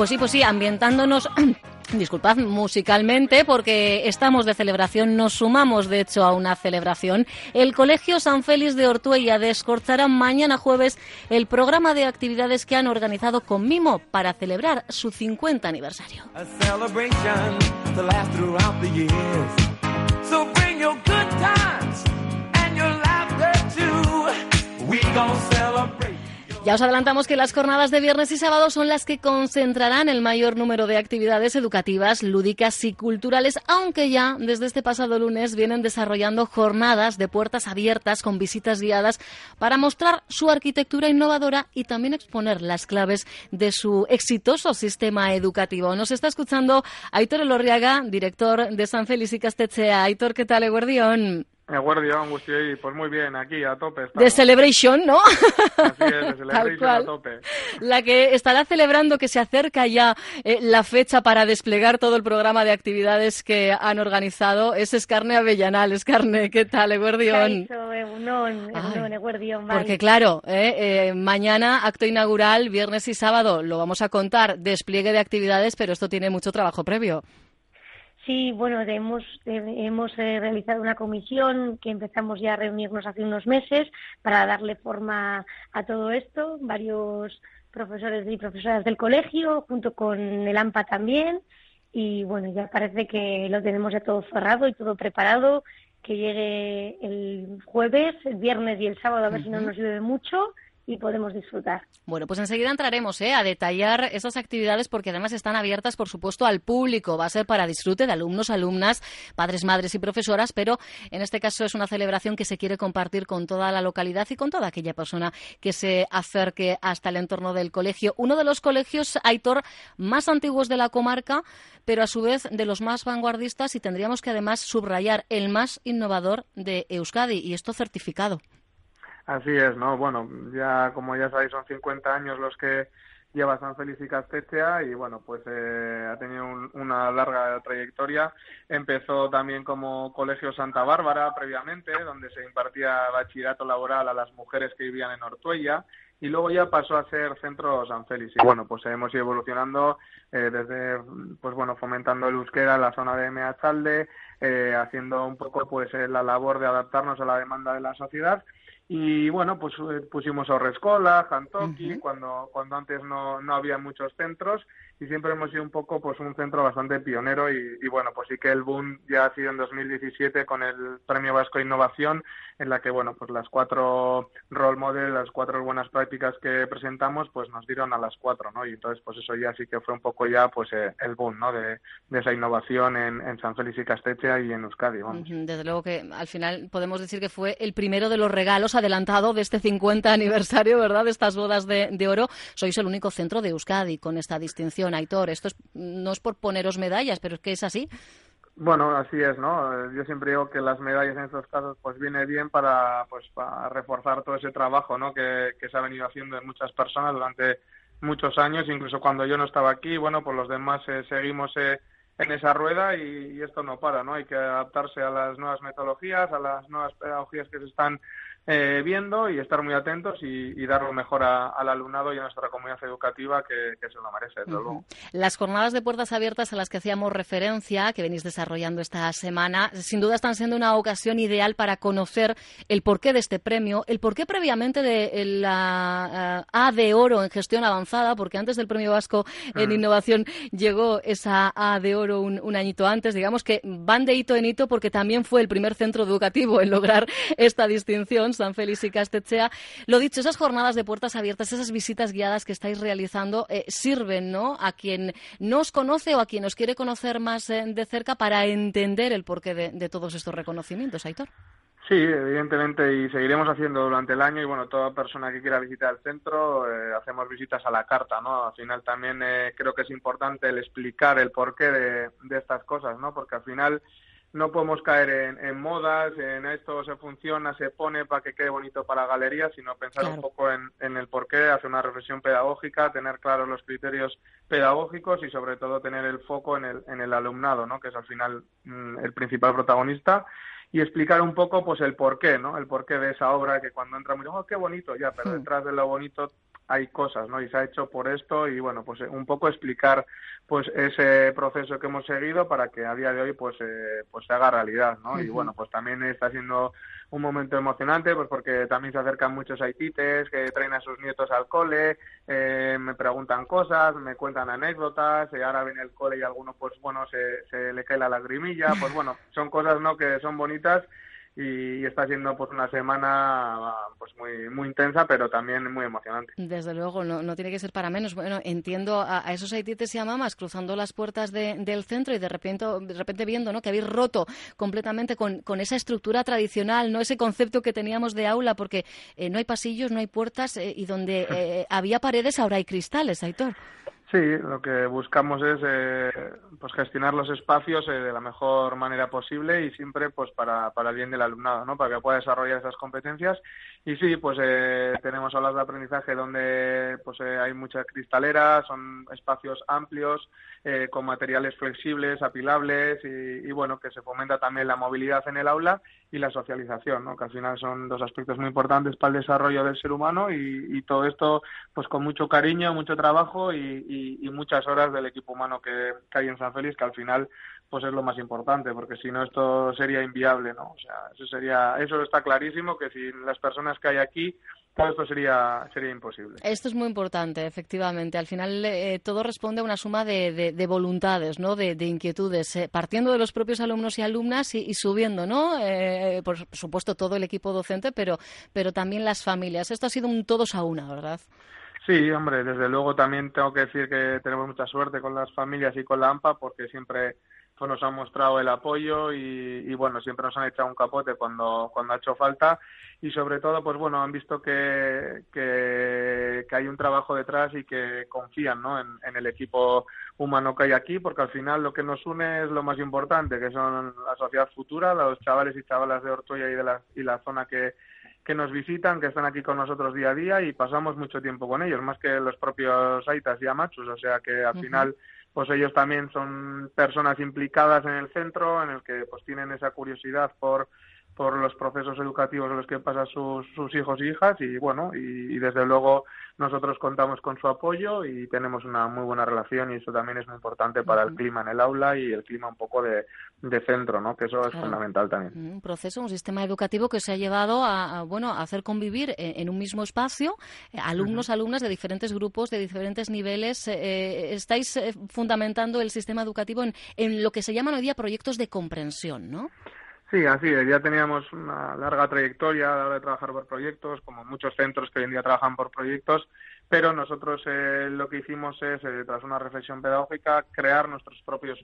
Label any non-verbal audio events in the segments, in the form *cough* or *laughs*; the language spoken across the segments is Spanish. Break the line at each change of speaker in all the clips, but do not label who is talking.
Pues sí, pues sí, ambientándonos *clears throat* Disculpad, musicalmente, porque estamos de celebración, nos sumamos de hecho a una celebración. El Colegio San Félix de Ortuella descorchará mañana jueves el programa de actividades que han organizado con Mimo para celebrar su 50 aniversario. Ya os adelantamos que las jornadas de viernes y sábado son las que concentrarán el mayor número de actividades educativas, lúdicas y culturales, aunque ya desde este pasado lunes vienen desarrollando jornadas de puertas abiertas con visitas guiadas para mostrar su arquitectura innovadora y también exponer las claves de su exitoso sistema educativo. Nos está escuchando Aitor Elorriaga, director de San Félix y Castechea. Aitor, ¿qué tal, Eguardión?
Pues muy bien, aquí a tope.
De Celebration, ¿no?
Así es, de *laughs* Celebration a tope.
La que estará celebrando que se acerca ya eh, la fecha para desplegar todo el programa de actividades que han organizado es Escarne Avellanal. Escarne, ¿qué tal, Eguardión? Porque claro, eh, eh, mañana acto inaugural, viernes y sábado, lo vamos a contar, despliegue de actividades, pero esto tiene mucho trabajo previo.
Sí, bueno, hemos, hemos eh, realizado una comisión que empezamos ya a reunirnos hace unos meses para darle forma a todo esto, varios profesores y profesoras del colegio, junto con el AMPA también, y bueno, ya parece que lo tenemos ya todo cerrado y todo preparado, que llegue el jueves, el viernes y el sábado, a ver si no nos llueve mucho, y podemos disfrutar.
Bueno, pues enseguida entraremos ¿eh? a detallar esas actividades porque además están abiertas, por supuesto, al público. Va a ser para disfrute de alumnos, alumnas, padres, madres y profesoras, pero en este caso es una celebración que se quiere compartir con toda la localidad y con toda aquella persona que se acerque hasta el entorno del colegio. Uno de los colegios, Aitor, más antiguos de la comarca, pero a su vez de los más vanguardistas y tendríamos que además subrayar el más innovador de Euskadi y esto certificado.
Así es, ¿no? Bueno, ya como ya sabéis son 50 años los que lleva San Félix y Castechea y bueno, pues eh, ha tenido una larga trayectoria. Empezó también como Colegio Santa Bárbara previamente, donde se impartía bachillerato laboral a las mujeres que vivían en Ortuella y luego ya pasó a ser Centro San Félix. Y bueno, pues hemos ido evolucionando eh, desde, pues bueno, fomentando el euskera en la zona de Meachalde, eh, haciendo un poco pues la labor de adaptarnos a la demanda de la sociedad y bueno, pues eh, pusimos Orrescola, Jantoki, cuando, cuando antes no, no había muchos centros y siempre hemos sido un poco pues un centro bastante pionero y, bueno pues sí que el boom ya ha sido en 2017 con el Premio Vasco de Innovación en la que bueno pues las cuatro role models las cuatro buenas prácticas que presentamos pues nos dieron a las cuatro no y entonces pues eso ya sí que fue un poco ya pues eh, el boom no de, esa innovación en, San Félix y Castechea y en Euskadi
desde luego que al final podemos decir que fue el primero de los regalos adelantado de este 50 aniversario verdad de estas bodas de, de oro. Sois el único centro de Euskadi con esta distinción Aitor. Esto no es por poneros medallas, pero es que es así.
Bueno, así es, ¿no? Yo siempre digo que las medallas en estos casos pues viene bien para pues para reforzar todo ese trabajo, ¿no? Que, se ha venido haciendo en muchas personas durante muchos años, incluso cuando yo no estaba aquí, bueno, pues los demás eh, seguimos eh, en esa rueda y, y, esto no para, ¿no? Hay que adaptarse a las nuevas metodologías, a las nuevas pedagogías que se están eh, viendo y estar muy atentos y, dar lo mejor al alumnado y a nuestra comunidad educativa que, se lo merece,
Las jornadas de puertas abiertas a las que hacíamos referencia, que venís desarrollando esta semana, sin duda están siendo una ocasión ideal para conocer el porqué de este premio, el porqué previamente de la eh, A de oro en gestión avanzada, porque antes del premio vasco en mm. innovación llegó esa A de oro un, un añito antes. Digamos que van de hito en hito porque también fue el primer centro educativo en lograr esta distinción San Félix y Castechea. Lo dicho, esas jornadas de puertas abiertas, esas visitas guiadas que estáis realizando, eh, sirven ¿no? a quien no os conoce o a quien os quiere conocer más eh, de cerca para entender el porqué de, todos estos reconocimientos, Aitor.
Sí, evidentemente, y seguiremos haciendo durante el año. Y bueno, toda persona que quiera visitar el centro, eh, hacemos visitas a la carta, ¿no? Al final también creo que es importante el explicar el porqué de, de estas cosas, ¿no? Porque al final no podemos caer en, modas, en esto se funciona, se pone para que quede bonito para la galería, sino pensar un poco en, en, el porqué, hacer una reflexión pedagógica, tener claros los criterios pedagógicos y sobre todo tener el foco en el, en el alumnado, ¿no? que es al final mm, el principal protagonista y explicar un poco pues el porqué, ¿no? El porqué de esa obra que cuando entra muy oh, qué bonito, ya, pero hmm. detrás de lo bonito hay cosas, ¿no? Y se ha hecho por esto y bueno, pues un poco explicar pues ese proceso que hemos seguido para que a día de hoy pues eh, pues se haga realidad, ¿no? Y bueno, pues también está siendo un momento emocionante pues porque también se acercan muchos haitites que traen a sus nietos al cole, eh, me preguntan cosas, me cuentan anécdotas, y ahora viene el cole y alguno pues bueno se, se le cae la lagrimilla, pues bueno, son cosas no que son bonitas y está siendo pues una semana pues muy muy intensa pero también muy emocionante.
Desde luego no, no tiene que ser para menos. Bueno entiendo a, esos haitites y a mamás cruzando las puertas del centro y de repente de repente viendo no que habéis roto completamente con, con esa estructura tradicional no ese concepto que teníamos de aula porque eh, no hay pasillos no hay puertas eh, y donde *laughs* eh, había paredes ahora hay cristales Aitor
Sí, lo que buscamos es eh, pues gestionar los espacios eh, de la mejor manera posible y siempre pues para, para el bien del alumnado, ¿no? Para que pueda desarrollar esas competencias. Y sí, pues eh, tenemos aulas de aprendizaje donde pues hay mucha cristalera, son espacios amplios con materiales flexibles, apilables y, y, bueno que se fomenta también la movilidad en el aula y la socialización, ¿no? Que al final son dos aspectos muy importantes para el desarrollo del ser humano y, y todo esto pues con mucho cariño, mucho trabajo y y, muchas horas del equipo humano que, hay en San Félix, que al final pues es lo más importante, porque si no esto sería inviable, ¿no? O sea, eso sería, eso está clarísimo, que si las personas que hay aquí todo esto sería, sería imposible.
Esto es muy importante, efectivamente. Al final eh, todo responde a una suma de, de, voluntades, ¿no? de, inquietudes, eh, partiendo de los propios alumnos y alumnas y, subiendo, ¿no? Eh, por supuesto, todo el equipo docente, pero, pero también las familias. Esto ha sido un todos a una, ¿verdad?
Sí, hombre, desde luego también tengo que decir que tenemos mucha suerte con las familias y con la AMPA porque siempre pues, nos han mostrado el apoyo y, bueno, siempre nos han echado un capote cuando, cuando ha hecho falta y sobre todo, pues bueno, han visto que, que, hay un trabajo detrás y que confían ¿no? en, en, el equipo humano que hay aquí porque al final lo que nos une es lo más importante, que son la sociedad futura, los chavales y chavalas de Ortoya y de la, y la zona que que nos visitan, que están aquí con nosotros día a día y pasamos mucho tiempo con ellos, más que los propios aitas y amachus, o sea que al final pues ellos también son personas implicadas en el centro, en el que pues tienen esa curiosidad por por los procesos educativos en los que pasan sus, sus hijos y hijas y bueno, y, desde luego nosotros contamos con su apoyo y tenemos una muy buena relación y eso también es muy importante para el clima en el aula y el clima un poco de, de centro, ¿no? Que eso es fundamental también.
Un proceso, un sistema educativo que se ha llevado a, bueno, a hacer convivir en, un mismo espacio eh, alumnos, alumnas de diferentes grupos, de diferentes niveles. Eh, eh, estáis fundamentando el sistema educativo en, en lo que se llaman hoy día proyectos de comprensión, ¿no?
Sí, así. Ya teníamos una larga trayectoria a la hora de trabajar por proyectos, como muchos centros que hoy en día trabajan por proyectos, pero nosotros eh, lo que hicimos es, eh, tras una reflexión pedagógica, crear nuestros propios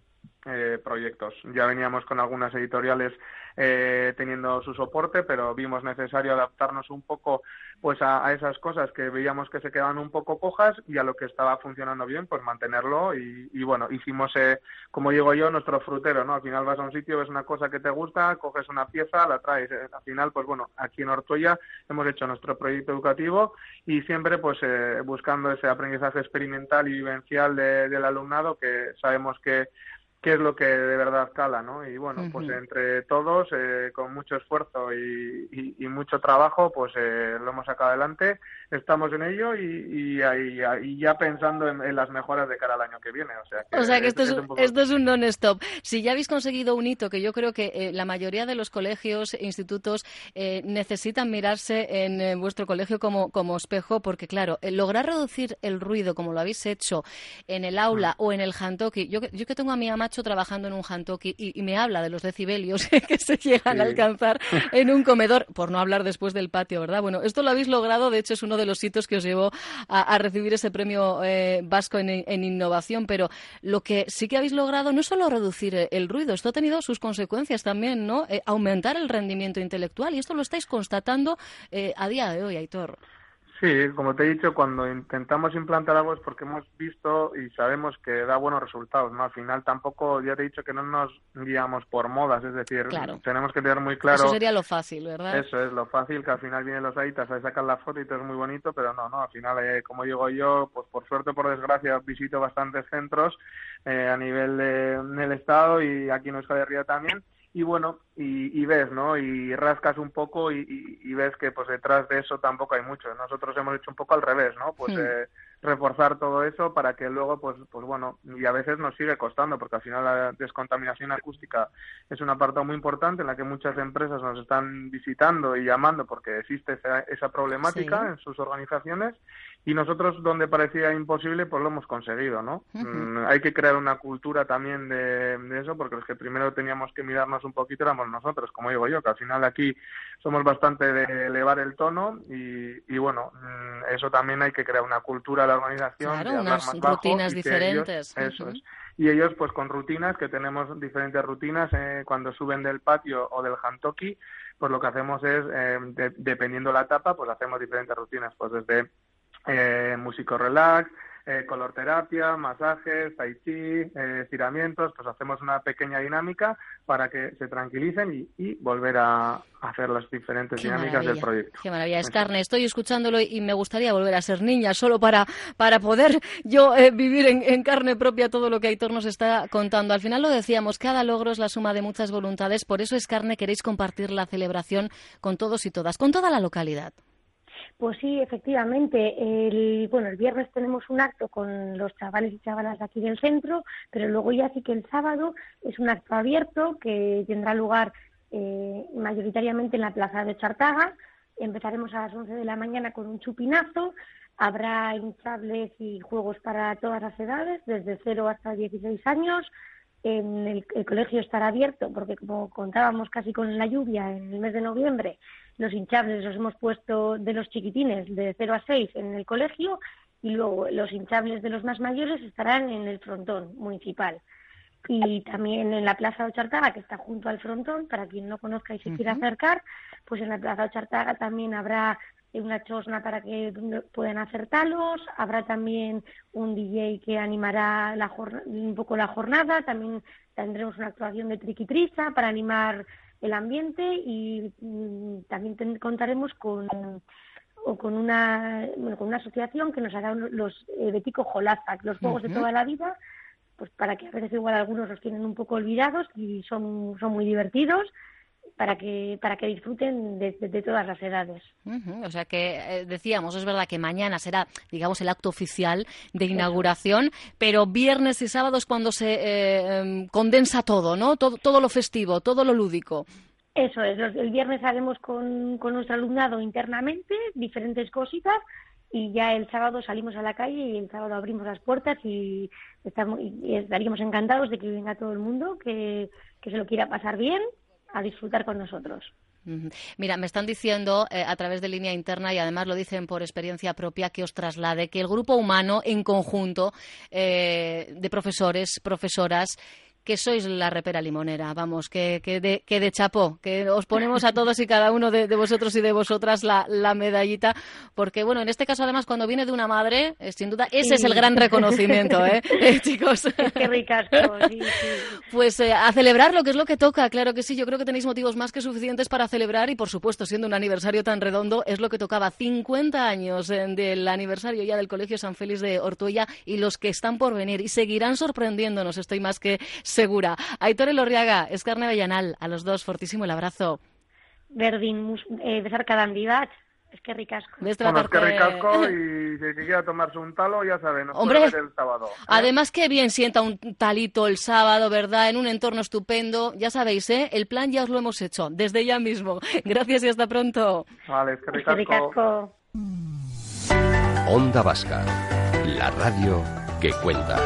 eh, proyectos. Ya veníamos con algunas editoriales eh, teniendo su soporte, pero vimos necesario adaptarnos un poco pues a, esas cosas que veíamos que se quedaban un poco cojas y a lo que estaba funcionando bien, pues mantenerlo y, bueno, hicimos, eh, como digo yo, nuestro frutero, ¿no? Al final vas a un sitio, ves una cosa que te gusta, coges una pieza, la traes. Al final, pues bueno, aquí en Ortoya hemos hecho nuestro proyecto educativo y siempre pues buscando ese aprendizaje experimental y vivencial del alumnado que sabemos que qué es lo que de verdad cala, ¿no? Y bueno, pues entre todos, eh, con mucho esfuerzo y, mucho trabajo, pues eh, lo hemos sacado adelante, estamos en ello y, y, ya pensando en, las mejoras de cara al año que viene. O sea
que, o sea que esto, es, esto es un non-stop. Si ya habéis conseguido un hito, que yo creo que eh, la mayoría de los colegios e institutos necesitan mirarse en vuestro colegio como, como espejo, porque claro, lograr reducir el ruido como lo habéis hecho en el aula mm. o en el hantoki, yo, yo que tengo a mi amacho trabajando en un hantoki y, me habla de los decibelios *laughs* que se llegan a alcanzar *laughs* en un comedor, por no hablar después del patio, ¿verdad? Bueno, esto lo habéis logrado, de hecho es uno de los sitios que os llevó a, recibir ese premio eh, vasco en, en, innovación, pero lo que sí que habéis logrado no es solo reducir el ruido, esto ha tenido sus consecuencias también, ¿no? aumentar el rendimiento intelectual y esto lo estáis constatando a día de hoy, Aitor.
Sí, como te he dicho, cuando intentamos implantar algo es porque hemos visto y sabemos que da buenos resultados, ¿no? Al final tampoco, ya te he dicho que no nos guiamos por modas, es decir, tenemos que tener muy claro...
Eso sería lo fácil, ¿verdad?
Eso es lo fácil, que al final vienen los aitas, ahí sacan la foto y todo es muy bonito, pero no, no, al final, eh, como digo yo, pues por suerte o por desgracia visito bastantes centros eh, a nivel del Estado y aquí en Euskadi Ría también, y bueno, y, ves, ¿no? Y rascas un poco y, ves que pues detrás de eso tampoco hay mucho. Nosotros hemos hecho un poco al revés, ¿no? Pues hmm. eh, reforzar todo eso para que luego, pues, pues bueno, y a veces nos sigue costando, porque al final la descontaminación acústica es un apartado muy importante en la que muchas empresas nos están visitando y llamando porque existe esa, esa problemática en sus organizaciones y nosotros donde parecía imposible, pues lo hemos conseguido, ¿no? Mm, hay que crear una cultura también de, de, eso, porque los que primero teníamos que mirarnos un poquito éramos nosotros, como digo yo, que al final aquí somos bastante de elevar el tono y, y bueno, mm, eso también hay que crear una cultura la organización.
Claro, unas rutinas diferentes.
eso es. Y ellos, pues con rutinas, que tenemos diferentes rutinas, eh, cuando suben del patio o del hantoki, pues lo que hacemos es, eh, dependiendo la etapa, pues hacemos diferentes rutinas, pues desde eh, músico relax, eh, color terapia, masajes, tai chi, eh, estiramientos, pues hacemos una pequeña dinámica para que se tranquilicen y, volver a hacer las diferentes dinámicas del proyecto.
Qué maravilla, es carne, estoy escuchándolo y me gustaría volver a ser niña solo para, para poder *laughs* yo eh, vivir en, carne propia todo lo que Aitor nos está contando. Al final lo decíamos, cada logro es la suma de muchas voluntades, por eso es carne, queréis compartir la celebración con todos y todas, con toda la localidad.
Pues sí, efectivamente. El, bueno, el viernes tenemos un acto con los chavales y chavalas de aquí del centro, pero luego ya sí que el sábado es un acto abierto que tendrá lugar eh, mayoritariamente en la plaza de Chartaga. Empezaremos a las 11 de la mañana con un chupinazo. Habrá hinchables y juegos para todas las edades, desde 0 hasta 16 años. En el, el colegio estará abierto porque, como contábamos casi con la lluvia en el mes de noviembre, los hinchables los hemos puesto de los chiquitines de 0 a 6 en el colegio y luego los hinchables de los más mayores estarán en el frontón municipal. Y también en la Plaza Ochartaga, que está junto al frontón, para quien no conozca y se quiera acercar, pues en la Plaza Ochartaga también habrá una chosna para que puedan hacer talos, habrá también un DJ que animará la un poco la jornada, también tendremos una actuación de triquitrisa para animar el ambiente y mm, también contaremos con o con una bueno, con una asociación que nos hará los eh, Betico Jolazak, los juegos de toda la vida, pues para que a veces igual algunos los tienen un poco olvidados y son, son muy divertidos para que para que disfruten de, todas las edades.
O sea que eh, decíamos, es verdad que mañana será, digamos, el acto oficial de inauguración, pero viernes y sábados cuando se eh, em, condensa todo, ¿no? Todo, todo lo festivo, todo lo lúdico.
Eso es, el viernes haremos con, con nuestro alumnado internamente diferentes cositas y ya el sábado salimos a la calle y el sábado abrimos las puertas y, estamos, y estaríamos encantados de que venga todo el mundo, que, que se lo quiera pasar bien a disfrutar con nosotros.
Mira, me están diciendo eh, a través de línea interna y además lo dicen por experiencia propia que os traslade que el grupo humano en conjunto eh, de profesores, profesoras que sois la repera limonera, vamos, que, que, de, que de chapó, que os ponemos a todos y cada uno de, vosotros y de vosotras la, la, medallita, porque bueno, en este caso además cuando viene de una madre, eh, sin duda, ese es el gran reconocimiento, ¿eh? *laughs* eh chicos.
Qué ricasco, sí,
Pues eh, a celebrar lo que es lo que toca, claro que sí, yo creo que tenéis motivos más que suficientes para celebrar y por supuesto, siendo un aniversario tan redondo, es lo que tocaba 50 años del aniversario ya del Colegio San Félix de Ortuella y los que están por venir y seguirán sorprendiéndonos, estoy más que segura. Aitor Elorriaga, Escarne Bellanal, a los dos, fortísimo el abrazo.
Berdin, eh, cada Es que ricasco.
es que ricasco y *laughs* si quiera tomarse un talo, ya saben, Hombre, el sábado. ¿eh?
Además que bien sienta un talito el sábado, ¿verdad? En un entorno estupendo. Ya sabéis, ¿eh? El plan ya os lo hemos hecho, desde ya mismo. *laughs* Gracias y hasta pronto.
Vale, es que ricasco.
Onda Vasca, la radio que cuenta.